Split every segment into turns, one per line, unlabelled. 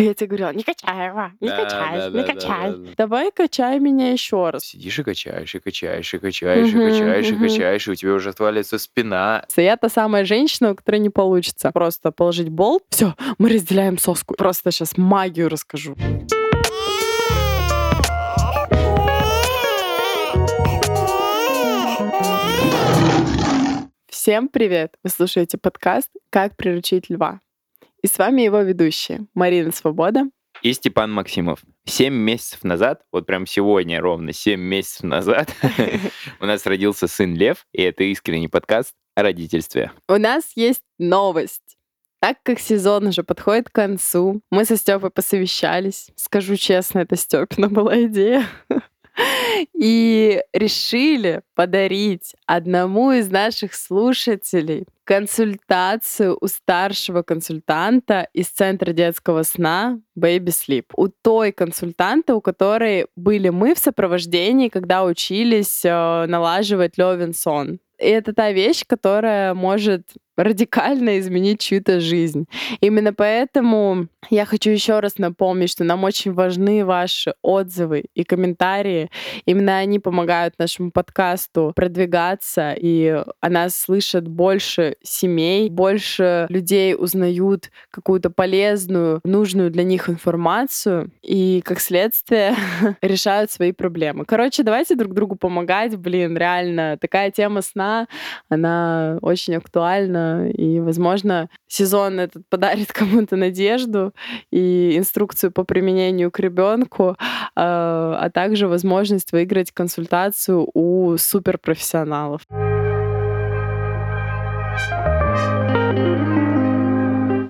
А я тебе говорила, не качай его, не
Да,
качай,
да,
не
да, да,
качай.
да, да.
Давай качай меня еще раз.
Сидишь и качаешь, и качаешь, и качаешь, и
Мгм,
качаешь, и
мгм.
качаешь, и у тебя уже отваливается спина.
Я та самая женщина, у которой не получится просто положить болт. Все, мы разделяем соску. Просто сейчас магию расскажу. Всем привет! Вы слушаете подкаст «Как приручить льва». И с вами его ведущие Марина Свобода.
И Степан Максимов. Семь месяцев назад, вот прям сегодня ровно семь месяцев назад, у нас родился сын Лев, и это искренний подкаст о родительстве.
У нас есть новость. Так как сезон уже подходит к концу, мы со Степой посовещались. Скажу честно, это Степина была идея. И решили подарить одному из наших слушателей консультацию у старшего консультанта из Центра детского сна Baby Sleep. У той консультанта, у которой были мы в сопровождении, когда учились э, налаживать Левин сон. И это та вещь, которая может радикально изменить чью-то жизнь. Именно поэтому я хочу еще раз напомнить, что нам очень важны ваши отзывы и комментарии. Именно они помогают нашему подкасту продвигаться, и о нас слышат больше семей, больше людей узнают какую-то полезную, нужную для них информацию, и, как следствие, решают свои проблемы. Короче, давайте друг другу помогать. Блин, реально, такая тема сна, она очень актуальна, и, возможно, сезон этот подарит кому-то надежду и инструкцию по применению к ребенку, а также возможность выиграть консультацию у суперпрофессионалов.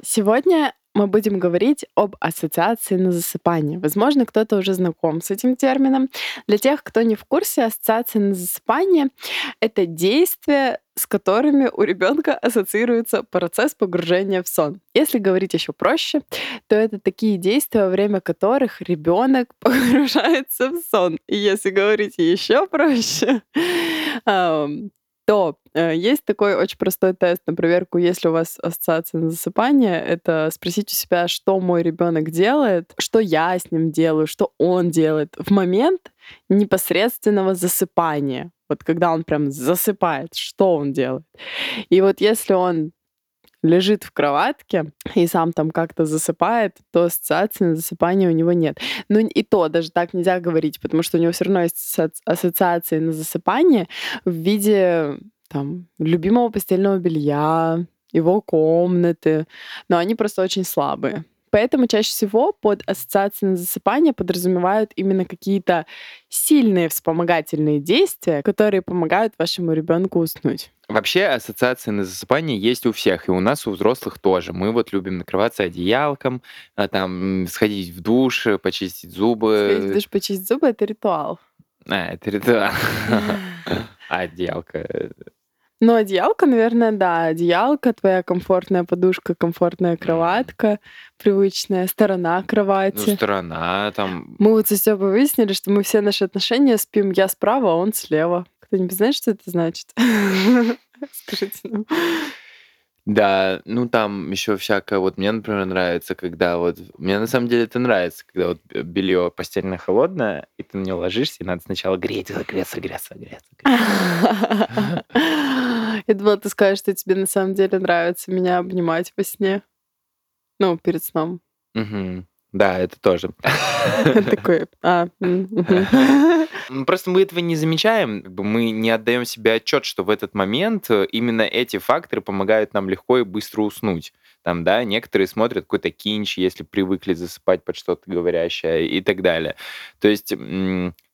Сегодня мы будем говорить об ассоциации на засыпание. Возможно, кто-то уже знаком с этим термином. Для тех, кто не в курсе, ассоциация на засыпание — это действия, с которыми у ребенка ассоциируется процесс погружения в сон. Если говорить еще проще, то это такие действия, во время которых ребенок погружается в сон. И если говорить еще проще, то э, есть такой очень простой тест на проверку, если у вас ассоциация на засыпание, это спросить у себя, что мой ребенок делает, что я с ним делаю, что он делает в момент непосредственного засыпания. Вот когда он прям засыпает, что он делает. И вот если он лежит в кроватке и сам там как-то засыпает, то ассоциации на засыпание у него нет. Ну и то даже так нельзя говорить, потому что у него все равно есть ассоциации на засыпание в виде там, любимого постельного белья, его комнаты, но они просто очень слабые. Поэтому чаще всего под ассоциацией на засыпание подразумевают именно какие-то сильные вспомогательные действия, которые помогают вашему ребенку уснуть.
Вообще ассоциации на засыпание есть у всех, и у нас, у взрослых тоже. Мы вот любим накрываться одеялком, а там сходить в душ, почистить зубы.
Сходить в душ, почистить зубы — это ритуал.
А, это ритуал. Одеялка
ну, одеялка, наверное, да. Одеялка, твоя комфортная подушка, комфортная кроватка, привычная сторона кровати.
Ну, сторона там...
Мы вот со Стёпой выяснили, что мы все наши отношения спим я справа, а он слева. Кто-нибудь знает, что это значит? Скажите нам.
Да, ну там еще всякое, вот мне, например, нравится, когда вот, мне на самом деле это нравится, когда вот белье постельное холодное, и ты на него ложишься, и надо сначала греть, греться, греться, греться.
Я думала, ты скажешь, что тебе на самом деле нравится меня обнимать во сне. Ну, перед сном.
Да, это тоже.
Такой, а,
Просто мы этого не замечаем, мы не отдаем себе отчет, что в этот момент э, именно эти факторы помогают нам легко и быстро уснуть. Там, да, некоторые смотрят какой-то кинч, если привыкли засыпать под что-то говорящее и так далее. То есть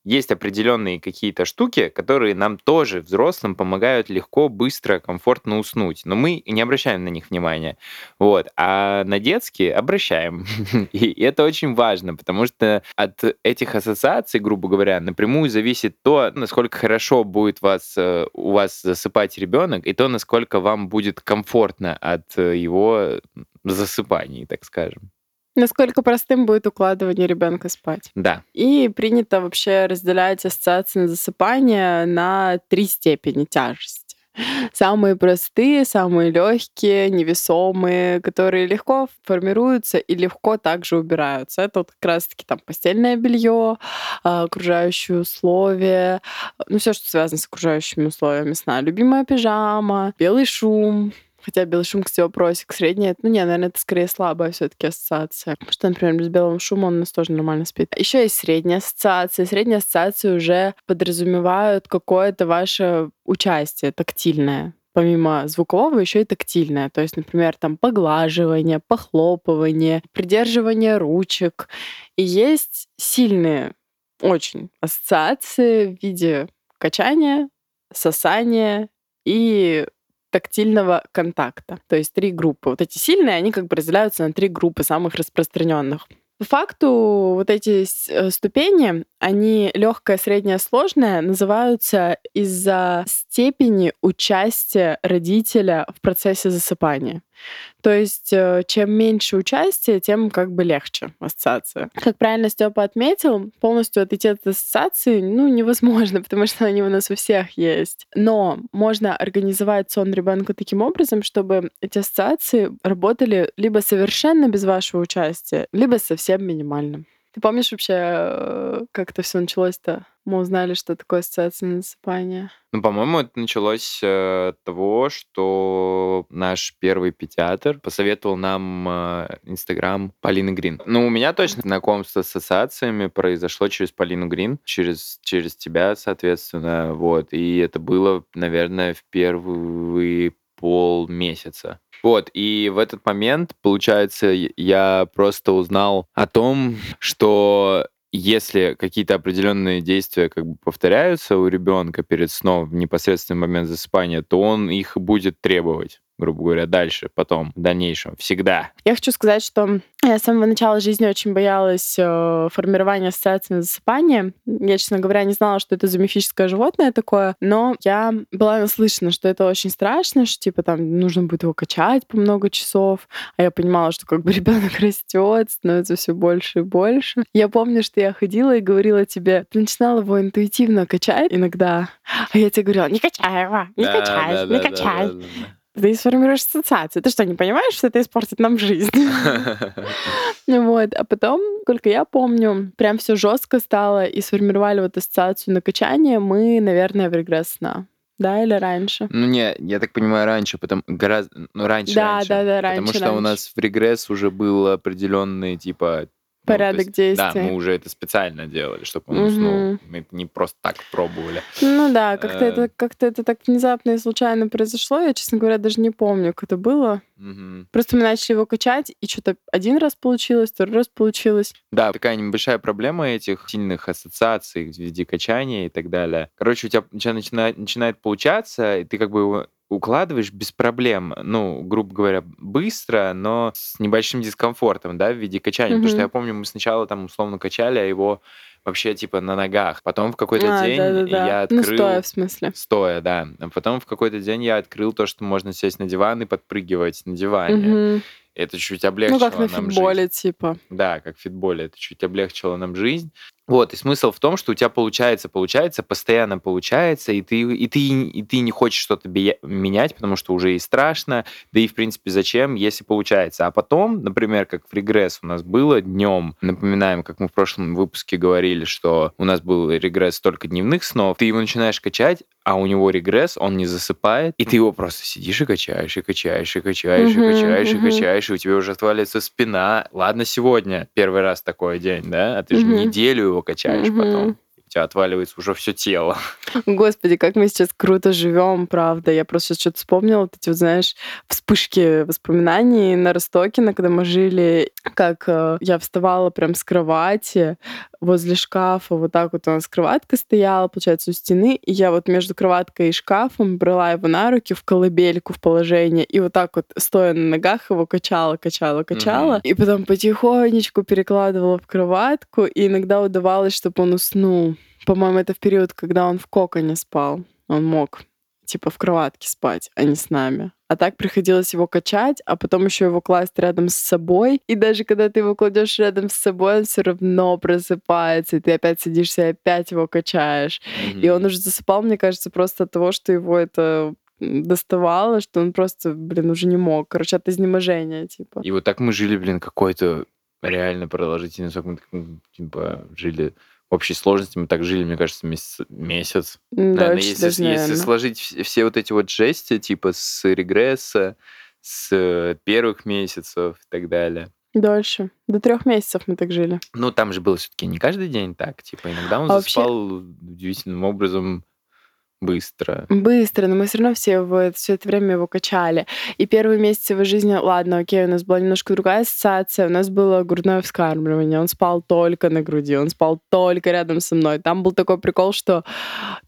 есть определенные какие-то штуки, которые нам тоже, взрослым, помогают легко, быстро, комфортно уснуть. Но мы не обращаем на них внимания. Вот. А на детские обращаем. И это очень важно, потому что от этих ассоциаций, грубо говоря, напрямую зависит то, насколько хорошо будет вас, э, у вас засыпать ребенок, и то, насколько вам будет комфортно от э, его засыпаний, так скажем.
Насколько простым будет укладывание ребенка спать.
Да.
И принято вообще разделять ассоциации на засыпание на три степени тяжести. Самые простые, самые легкие, невесомые, которые легко формируются и легко также убираются. Это вот как раз-таки там постельное белье, а, окружающие условия, ну все, что связано с окружающими условиями сна. Любимая пижама, белый шум, Хотя белый шум, кстати, вопросик. Средний, ну не, наверное, это скорее слабая все таки ассоциация. Потому что, например, без белого шума он у нас тоже нормально спит. Еще есть средняя ассоциация. Средние ассоциации уже подразумевают какое-то ваше участие тактильное помимо звукового еще и тактильное. То есть, например, там поглаживание, похлопывание, придерживание ручек. И есть сильные очень ассоциации в виде качания, сосания и тактильного контакта. То есть три группы. Вот эти сильные, они как бы разделяются на три группы самых распространенных. По факту вот эти э, ступени, они легкая, средняя, сложная, называются из-за степени участия родителя в процессе засыпания. То есть э, чем меньше участия, тем как бы легче ассоциация. Как правильно Степа отметил, полностью отойти от ассоциации ну, невозможно, потому что они у нас у всех есть. Но можно организовать сон ребенка таким образом, чтобы эти ассоциации работали либо совершенно без вашего участия, либо совсем минимальным. Ты помнишь вообще, э, как это все началось-то? Мы узнали, что такое ассоциация насыпания.
Ну, по-моему, это началось э, от того, что наш первый педиатр посоветовал нам э, Инстаграм Полины Грин. Ну, у меня точно знакомство с ассоциациями произошло через Полину Грин, через, через тебя, соответственно, вот. И это было, наверное, в первые полмесяца. Вот, и в этот момент, получается, я просто узнал о том, что если какие-то определенные действия как бы повторяются у ребенка перед сном в непосредственный момент засыпания, то он их будет требовать грубо говоря, дальше, потом, в дальнейшем, всегда.
Я хочу сказать, что я с самого начала жизни очень боялась э, формирования ассоциации на засыпание. Я, честно говоря, не знала, что это за мифическое животное такое, но я была наслышана, что это очень страшно, что типа там нужно будет его качать по много часов, а я понимала, что как бы ребенок растет, становится все больше и больше. Я помню, что я ходила и говорила тебе, ты начинала его интуитивно качать иногда, а я тебе говорила, не качай его, не да, качай, да, не да, качай. Да, да, да ты сформируешь ассоциацию. Ты что, не понимаешь, что это испортит нам жизнь? Вот. А потом, сколько я помню, прям все жестко стало и сформировали вот ассоциацию на качание мы, наверное, в регресс сна. Да, или раньше?
Ну, не, я так понимаю, раньше, потому гораздо, ну, раньше, да, раньше. Да, да, раньше. Потому что раньше. у нас в регресс уже был определенный, типа,
порядок ну, есть, действий.
Да, мы уже это специально делали, чтобы он уснул. Мы это не просто так пробовали.
Ну да, как-то это э. как-то это так внезапно и случайно произошло. Я, честно говоря, даже не помню, как это было. Угу. Просто мы начали его качать, и что-то один раз получилось, второй раз получилось.
Да, такая небольшая проблема этих сильных ассоциаций в виде качания и так далее. Короче, у тебя, у тебя начинает, начинает получаться, и ты как бы его укладываешь без проблем, ну, грубо говоря, быстро, но с небольшим дискомфортом, да, в виде качания. Mm-hmm. Потому что я помню, мы сначала там условно качали, а его вообще типа на ногах. Потом в какой-то а, день да, да, да. я открыл...
Ну, стоя, в смысле.
Стоя, да. А потом в какой-то день я открыл то, что можно сесть на диван и подпрыгивать на диване. Угу. Это чуть облегчило
нам жизнь. Ну, как на фитболе,
жизнь.
типа.
Да, как в фитболе. Это чуть облегчило нам жизнь. Вот, и смысл в том, что у тебя получается, получается, постоянно получается, и ты, и ты, и ты не хочешь что-то менять, потому что уже и страшно, да и, в принципе, зачем, если получается. А потом, например, как в регресс у нас было днем, напоминаем, как мы в прошлом выпуске говорили, что у нас был регресс только дневных снов, ты его начинаешь качать, а у него регресс, он не засыпает, и ты его просто сидишь и качаешь, и качаешь, и качаешь, и качаешь, и качаешь, и у тебя уже отваливается спина. Ладно, сегодня первый раз такой день, да, а ты же неделю его качаешь mm-hmm. потом. У тебя отваливается уже все тело.
Господи, как мы сейчас круто живем, правда. Я просто сейчас что-то вспомнила, вот эти вот, знаешь, вспышки воспоминаний на Ростокино, когда мы жили, как э, я вставала прям с кровати, возле шкафа, вот так вот у нас кроватка стояла, получается, у стены, и я вот между кроваткой и шкафом брала его на руки в колыбельку в положение, и вот так вот, стоя на ногах, его качала, качала, качала, mm-hmm. и потом потихонечку перекладывала в кроватку, и иногда удавалось, чтобы он уснул. По-моему, это в период, когда он в коконе спал. Он мог типа в кроватке спать, а не с нами. А так приходилось его качать, а потом еще его класть рядом с собой. И даже когда ты его кладешь рядом с собой, он все равно просыпается, и ты опять сидишься и опять его качаешь. Mm-hmm. И он уже засыпал, мне кажется, просто от того, что его это доставало, что он просто, блин, уже не мог. Короче, от изнеможения, типа.
И вот так мы жили, блин, какой-то реально продолжительный срок. Мы, типа, жили общей сложности мы так жили, мне кажется, месяц. месяц.
Да,
наверное, если, даже, если сложить все вот эти вот жести, типа с регресса, с первых месяцев и так далее.
Дольше. До трех месяцев мы так жили.
Ну, там же было все-таки не каждый день так. Типа, иногда он а заспал вообще... удивительным образом быстро.
Быстро, но мы все равно все, в, все это время его качали. И первые месяцы его жизни, ладно, окей, у нас была немножко другая ассоциация, у нас было грудное вскармливание, он спал только на груди, он спал только рядом со мной. Там был такой прикол, что,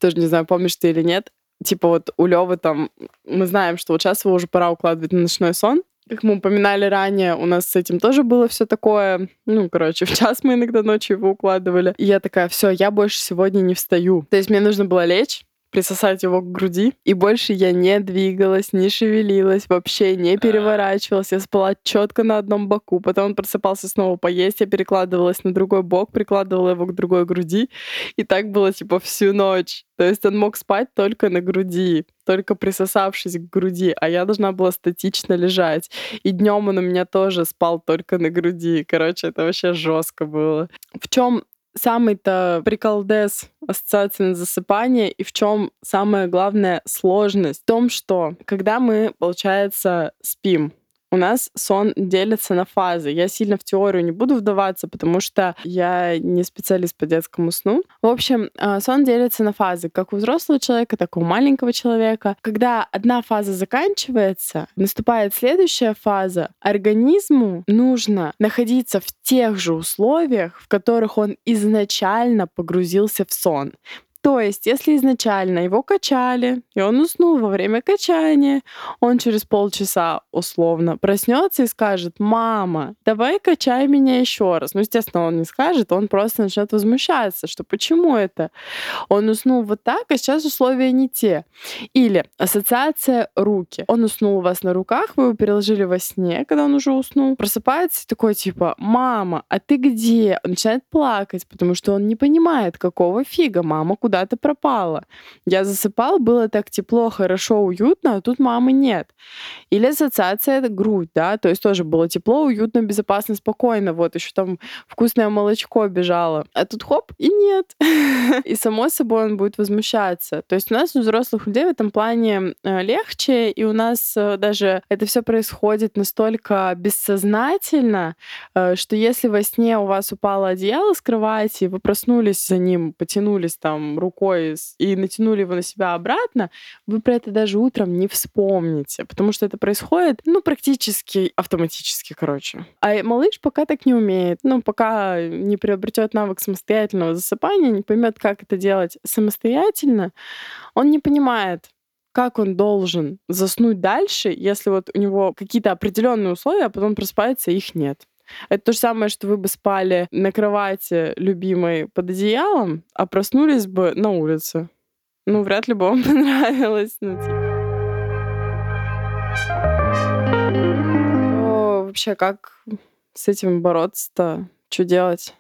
тоже не знаю, помнишь ты или нет, типа вот у Левы там, мы знаем, что вот сейчас его уже пора укладывать на ночной сон, как мы упоминали ранее, у нас с этим тоже было все такое. Ну, короче, в час мы иногда ночью его укладывали. И я такая, все, я больше сегодня не встаю. То есть мне нужно было лечь, присосать его к груди. И больше я не двигалась, не шевелилась, вообще не переворачивалась. Я спала четко на одном боку. Потом он просыпался снова поесть. Я перекладывалась на другой бок, прикладывала его к другой груди. И так было типа всю ночь. То есть он мог спать только на груди, только присосавшись к груди, а я должна была статично лежать. И днем он у меня тоже спал только на груди. Короче, это вообще жестко было. В чем самый-то приколдес ассоциации на засыпание и в чем самая главная сложность? В том, что когда мы, получается, спим, у нас сон делится на фазы. Я сильно в теорию не буду вдаваться, потому что я не специалист по детскому сну. В общем, а, сон делится на фазы, как у взрослого человека, так и у маленького человека. Когда одна фаза заканчивается, наступает следующая фаза, организму нужно находиться в тех же условиях, в которых он изначально погрузился в сон. То есть, если изначально его качали, и он уснул во время качания, он через полчаса условно проснется и скажет, мама, давай качай меня еще раз. Ну, естественно, он не скажет, он просто начнет возмущаться, что почему это? Он уснул вот так, а сейчас условия не те. Или ассоциация руки. Он уснул у вас на руках, вы его переложили во сне, когда он уже уснул, просыпается и такой типа, мама, а ты где? Он начинает плакать, потому что он не понимает, какого фига мама куда-то пропала. Я засыпал, было так тепло, хорошо, уютно, а тут мамы нет. Или ассоциация это грудь, да, то есть тоже было тепло, уютно, безопасно, спокойно. Вот еще там вкусное молочко бежало. А тут хоп, и нет. И само собой он будет возмущаться. То есть у нас у взрослых людей в этом плане э, легче, и у нас э, даже это все происходит настолько бессознательно, э, что если во сне у вас упало одеяло с кровати, вы проснулись за ним, потянулись там рукой и натянули его на себя обратно, вы про это даже утром не вспомните, потому что это происходит, ну, практически автоматически, короче. А малыш пока так не умеет, ну, пока не приобретет навык самостоятельного засыпания, не поймет, как это делать самостоятельно, он не понимает, как он должен заснуть дальше, если вот у него какие-то определенные условия, а потом просыпается, их нет. Это то же самое, что вы бы спали на кровати любимой под одеялом, а проснулись бы на улице. Ну, вряд ли бы вам понравилось. Ну, типа. О, вообще, как с этим бороться-то? Что делать?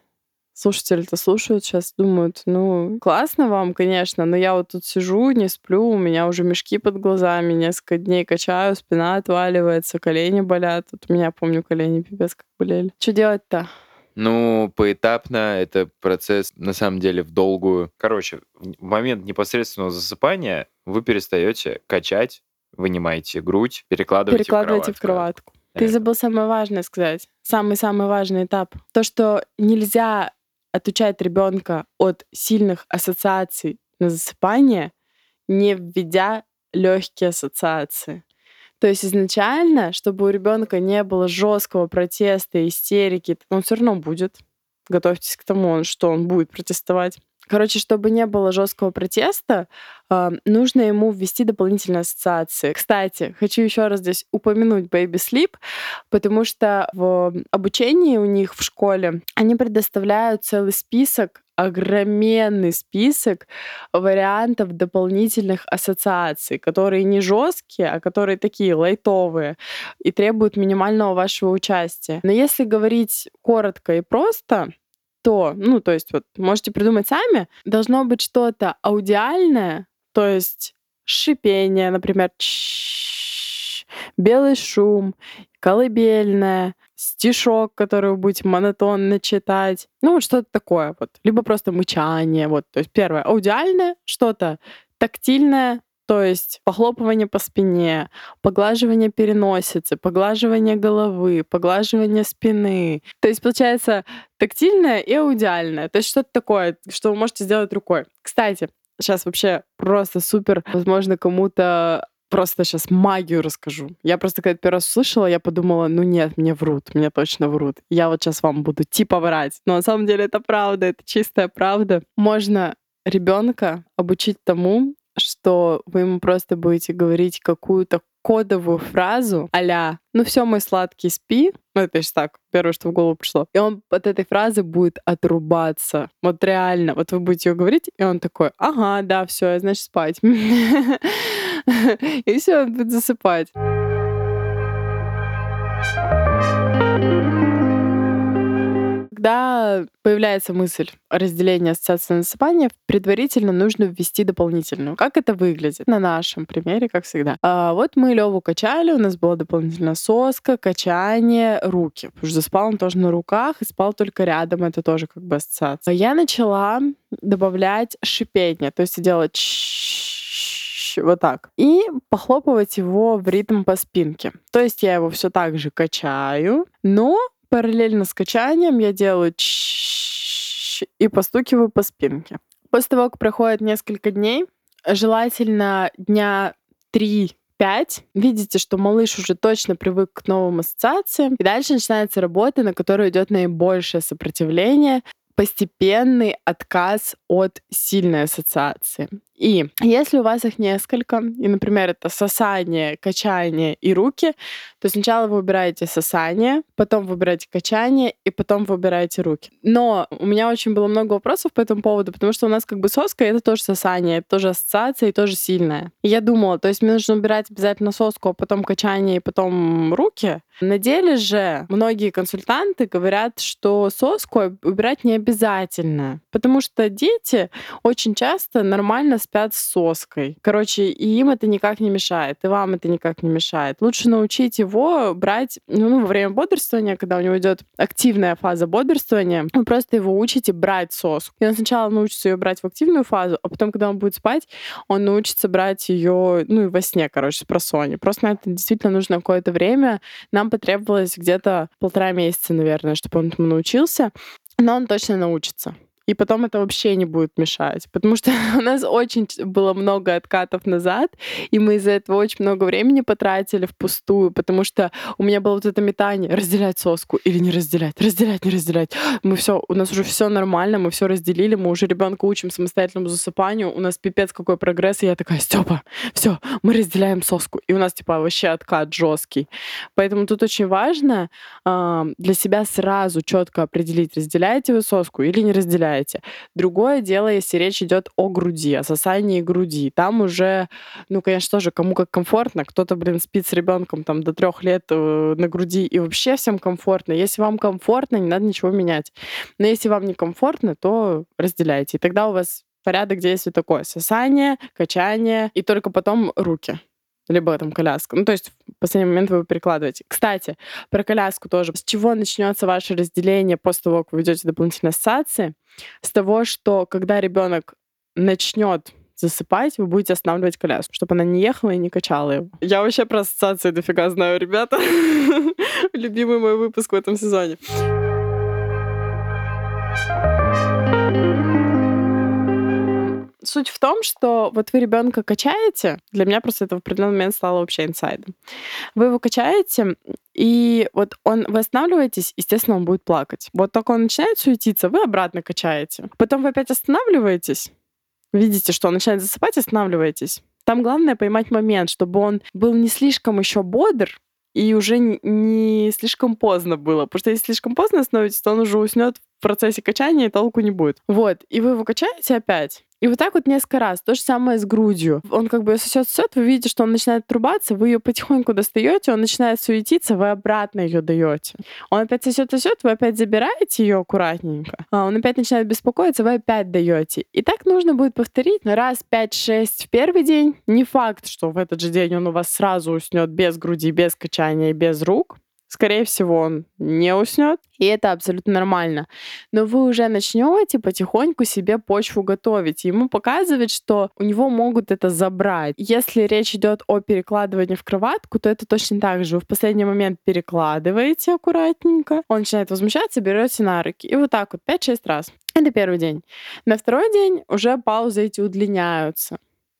Слушатели-то слушают сейчас, думают, ну, классно вам, конечно, но я вот тут сижу, не сплю, у меня уже мешки под глазами, несколько дней качаю, спина отваливается, колени болят. Вот у меня, помню, колени пипец как болели. Что делать-то?
Ну, поэтапно это процесс, на самом деле, в долгую. Короче, в момент непосредственного засыпания вы перестаете качать, вынимаете грудь, перекладываете,
перекладываете в кроватку. В кроватку. Ты забыл самое важное сказать. Самый-самый важный этап. То, что нельзя отучать ребенка от сильных ассоциаций на засыпание, не введя легкие ассоциации. То есть изначально, чтобы у ребенка не было жесткого протеста, истерики, он все равно будет. Готовьтесь к тому, что он будет протестовать. Короче, чтобы не было жесткого протеста, а, нужно ему ввести дополнительные ассоциации. Кстати, хочу еще раз здесь упомянуть Baby Sleep, потому что в обучении у них в школе они предоставляют целый список огроменный список вариантов дополнительных ассоциаций, которые не жесткие, а которые такие лайтовые и требуют минимального вашего участия. Но если говорить коротко и просто, то, ну, то есть вот можете придумать сами, должно быть что-то аудиальное, то есть шипение, например, белый шум, колыбельная, стишок, который вы будете монотонно читать. Ну, вот что-то такое вот. Либо просто мычание. Вот. То есть первое — аудиальное что-то, тактильное, то есть похлопывание по спине, поглаживание переносицы, поглаживание головы, поглаживание спины. То есть получается тактильное и аудиальное. То есть что-то такое, что вы можете сделать рукой. Кстати, сейчас вообще просто супер, возможно, кому-то просто сейчас магию расскажу. Я просто когда первый раз услышала, я подумала, ну нет, мне врут, мне точно врут. Я вот сейчас вам буду типа врать. Но на самом деле это правда, это чистая правда. Можно ребенка обучить тому, что вы ему просто будете говорить какую-то кодовую фразу а «Ну все, мой сладкий, спи». Ну, это же так, первое, что в голову пришло. И он от этой фразы будет отрубаться. Вот реально. Вот вы будете ее говорить, и он такой «Ага, да, все, значит спать». И все, он будет засыпать. Когда появляется мысль разделения ассоциации насыпания, предварительно нужно ввести дополнительную. Как это выглядит? На нашем примере, как всегда. А вот мы Леву качали, у нас была дополнительная соска, качание, руки. Потому что спал он тоже на руках и спал только рядом. Это тоже как бы ассоциация. Я начала добавлять шипение, то есть делать вот так. И похлопывать его в ритм по спинке. То есть я его все так же качаю, но Параллельно с качанием я делаю и постукиваю по спинке. После того, как проходит несколько дней, желательно дня 3 5, видите, что малыш уже точно привык к новым ассоциациям, и дальше начинается работа, на которую идет наибольшее сопротивление, постепенный отказ от сильной ассоциации. И если у вас их несколько, и, например, это сосание, качание и руки, то сначала вы выбираете сосание, потом выбираете качание, и потом выбираете руки. Но у меня очень было много вопросов по этому поводу, потому что у нас как бы соска — это тоже сосание, это тоже ассоциация и тоже сильная. И я думала, то есть мне нужно убирать обязательно соску, а потом качание и потом руки. На деле же многие консультанты говорят, что соску убирать не обязательно, потому что дети очень часто нормально спят с соской. Короче, и им это никак не мешает, и вам это никак не мешает. Лучше научить его брать, ну, во время бодрствования, когда у него идет активная фаза бодрствования, вы просто его учите брать соску. И он сначала научится ее брать в активную фазу, а потом, когда он будет спать, он научится брать ее, ну, и во сне, короче, с просони. Просто на это действительно нужно какое-то время. Нам потребовалось где-то полтора месяца, наверное, чтобы он этому научился. Но он точно научится и потом это вообще не будет мешать. Потому что у нас очень было много откатов назад, и мы из-за этого очень много времени потратили впустую, потому что у меня было вот это метание разделять соску или не разделять, разделять, не разделять. Мы все, у нас уже все нормально, мы все разделили, мы уже ребенка учим самостоятельному засыпанию, у нас пипец какой прогресс, и я такая, Степа, все, мы разделяем соску. И у нас типа вообще откат жесткий. Поэтому тут очень важно э, для себя сразу четко определить, разделяете вы соску или не разделяете сосаете. Другое дело, если речь идет о груди, о сосании груди. Там уже, ну, конечно, тоже кому как комфортно. Кто-то, блин, спит с ребенком там до трех лет э, на груди, и вообще всем комфортно. Если вам комфортно, не надо ничего менять. Но если вам не комфортно, то разделяйте. И тогда у вас порядок действий такой. Сосание, качание, и только потом руки либо там коляска. Ну, то есть в последний момент вы перекладываете. Кстати, про коляску тоже. С чего начнется ваше разделение после того, как вы ведете дополнительные ассоциации? С того, что когда ребенок начнет засыпать, вы будете останавливать коляску, чтобы она не ехала и не качала его. Я вообще про ассоциации дофига знаю, ребята. Любимый мой выпуск в этом сезоне. Суть в том, что вот вы ребенка качаете, для меня просто это в определенный момент стало вообще инсайдом. Вы его качаете, и вот он, вы останавливаетесь, естественно, он будет плакать. Вот только он начинает суетиться, вы обратно качаете. Потом вы опять останавливаетесь, видите, что он начинает засыпать, останавливаетесь. Там главное поймать момент, чтобы он был не слишком еще бодр, и уже не слишком поздно было. Потому что если слишком поздно остановитесь, то он уже уснет в процессе качания толку не будет. Вот, и вы его качаете опять. И вот так вот несколько раз. То же самое с грудью. Он как бы сосет, сосет, вы видите, что он начинает трубаться, вы ее потихоньку достаете, он начинает суетиться, вы обратно ее даете. Он опять сосет, сосет, вы опять забираете ее аккуратненько. А он опять начинает беспокоиться, вы опять даете. И так нужно будет повторить раз 5-6 в первый день. Не факт, что в этот же день он у вас сразу уснет без груди, без качания, без рук скорее всего, он не уснет, и это абсолютно нормально. Но вы уже начнете потихоньку себе почву готовить, ему показывать, что у него могут это забрать. Если речь идет о перекладывании в кроватку, то это точно так же. Вы в последний момент перекладываете аккуратненько, он начинает возмущаться, берете на руки. И вот так вот 5-6 раз. Это первый день. На второй день уже паузы эти удлиняются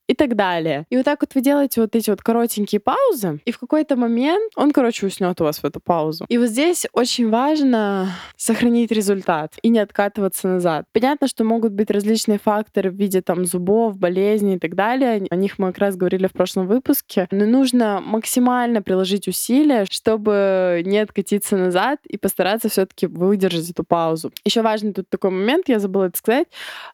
и так далее. И вот так вот вы делаете вот эти вот коротенькие паузы, и в какой-то момент он, короче, уснет у вас в эту паузу. И вот здесь очень важно сохранить результат и не откатываться назад. Понятно, что могут быть различные факторы в виде там зубов, болезней и так далее. О них мы как раз говорили в прошлом выпуске. Но нужно максимально приложить усилия, чтобы не откатиться назад и постараться все-таки выдержать эту паузу. Еще важный тут такой момент, я забыла это сказать.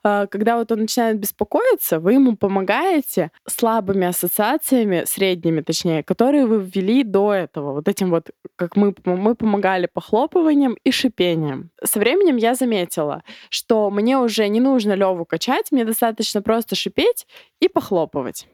А, когда вот он начинает беспокоиться, вы ему помогаете помогаете слабыми ассоциациями, средними точнее, которые вы ввели до этого. Вот этим вот, как мы, мы помогали похлопыванием и шипением. Со временем я заметила, что мне уже не нужно Леву качать, мне достаточно просто шипеть и похлопывать.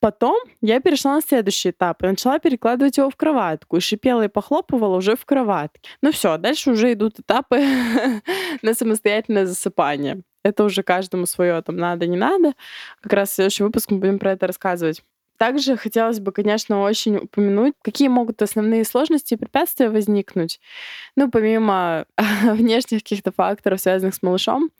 Потом я перешла на следующий этап и начала перекладывать его в кроватку. И шипела и похлопывала уже в кроватке. Ну все, дальше уже идут этапы на самостоятельное засыпание. Это уже каждому свое, там надо, не надо. Как раз в следующем выпуске мы будем про это рассказывать. Также хотелось бы, конечно, очень упомянуть, какие могут основные сложности и препятствия возникнуть. Ну, помимо внешних каких-то факторов, связанных с малышом,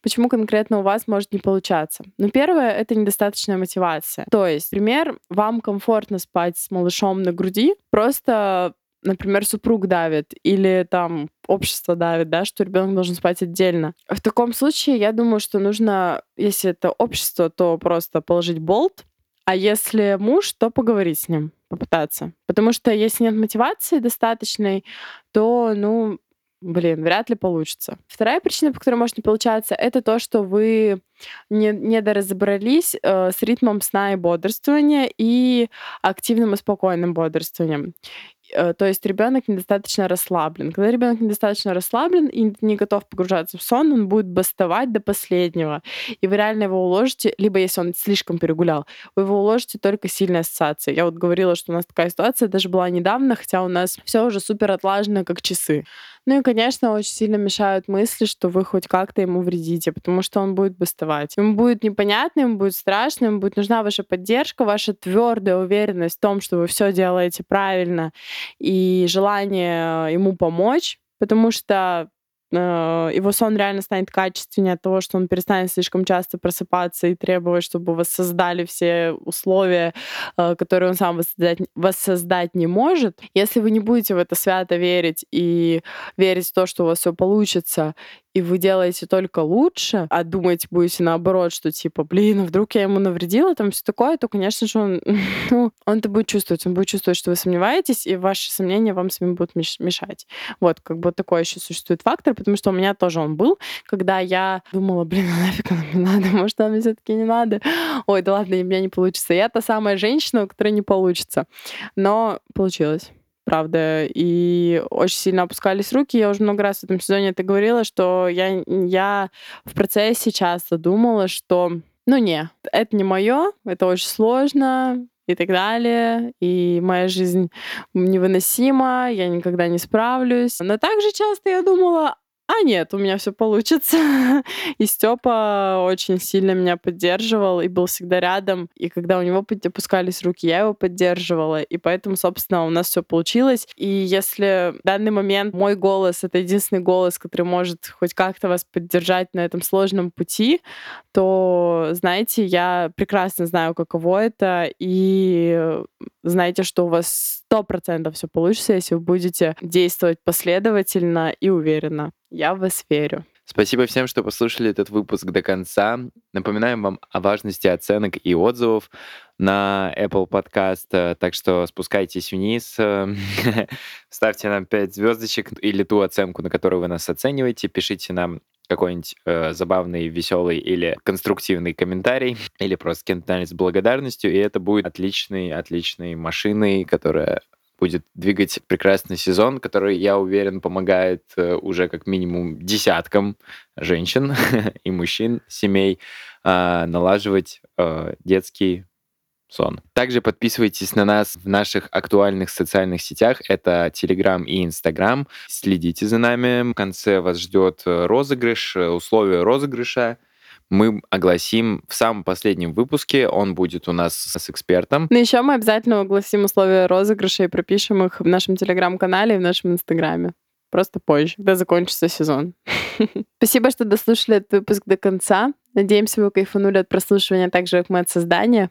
почему конкретно у вас может не получаться. Ну, первое — это недостаточная мотивация. То есть, например, вам комфортно спать с малышом на груди, просто например, супруг давит или там общество давит, да, что ребенок должен спать отдельно. В таком случае я думаю, что нужно, если это общество, то просто положить болт, а если муж, то поговорить с ним, попытаться. Потому что если нет мотивации достаточной, то, ну, блин, вряд ли получится. Вторая причина, по которой может не получаться, это то, что вы не, не доразобрались э, с ритмом сна и бодрствования и активным и спокойным бодрствованием. Э, то есть ребенок недостаточно расслаблен. Когда ребенок недостаточно расслаблен и не готов погружаться в сон, он будет бастовать до последнего. И вы реально его уложите, либо если он слишком перегулял, вы его уложите только сильной ассоциацией. Я вот говорила, что у нас такая ситуация даже была недавно, хотя у нас все уже супер отлажено, как часы. Ну и, конечно, очень сильно мешают мысли, что вы хоть как-то ему вредите, потому что он будет бастовать. Ему будет непонятно, ему будет страшно, ему будет нужна ваша поддержка, ваша твердая уверенность в том, что вы все делаете правильно, и желание ему помочь, потому что Э, его сон реально станет качественнее от того, что он перестанет слишком часто просыпаться и требовать, чтобы воссоздали все условия, э, которые он сам воссоздать, воссоздать не может. Если вы не будете в это свято верить и верить в то, что у вас все получится, и вы делаете только лучше, а думаете будете наоборот, что типа, блин, а вдруг я ему навредила, там все такое, то, конечно же, он, ну, он это будет чувствовать. Он будет чувствовать, что вы сомневаетесь, и ваши сомнения вам с ним будут мешать. Вот, как бы такой еще существует фактор, потому что у меня тоже он был, когда я думала, блин, ну нафиг оно мне надо, может, оно мне все-таки не надо. Ой, да ладно, у меня не получится. Я та самая женщина, у которой не получится. Но получилось правда, и очень сильно опускались руки. Я уже много раз в этом сезоне это говорила, что я, я в процессе часто думала, что ну не, это не мое, это очень сложно, и так далее, и моя жизнь невыносима, я никогда не справлюсь. Но также часто я думала, а нет, у меня все получится. И Степа очень сильно меня поддерживал и был всегда рядом. И когда у него опускались руки, я его поддерживала. И поэтому, собственно, у нас все получилось. И если в данный момент мой голос — это единственный голос, который может хоть как-то вас поддержать на этом сложном пути, то, знаете, я прекрасно знаю, каково это. И знаете, что у вас сто процентов все получится, если вы будете действовать последовательно и уверенно. Я в вас верю.
Спасибо всем, что послушали этот выпуск до конца. Напоминаем вам о важности оценок и отзывов на Apple Podcast, так что спускайтесь вниз, ставьте нам 5 звездочек или ту оценку, на которую вы нас оцениваете, пишите нам какой-нибудь э, забавный, веселый или конструктивный комментарий, или просто комментарий с благодарностью, и это будет отличной, отличной машиной, которая будет двигать прекрасный сезон, который, я уверен, помогает э, уже как минимум десяткам женщин и мужчин, семей э, налаживать э, детский сон. Также подписывайтесь на нас в наших актуальных социальных сетях. Это Telegram и Instagram. Следите за нами. В конце вас ждет розыгрыш, условия розыгрыша мы огласим в самом последнем выпуске. Он будет у нас с экспертом.
Но еще мы обязательно огласим условия розыгрыша и пропишем их в нашем телеграм-канале и в нашем инстаграме. Просто позже, когда закончится сезон. Спасибо, что дослушали этот выпуск до конца. Надеемся, вы кайфанули от прослушивания так же, как мы от создания.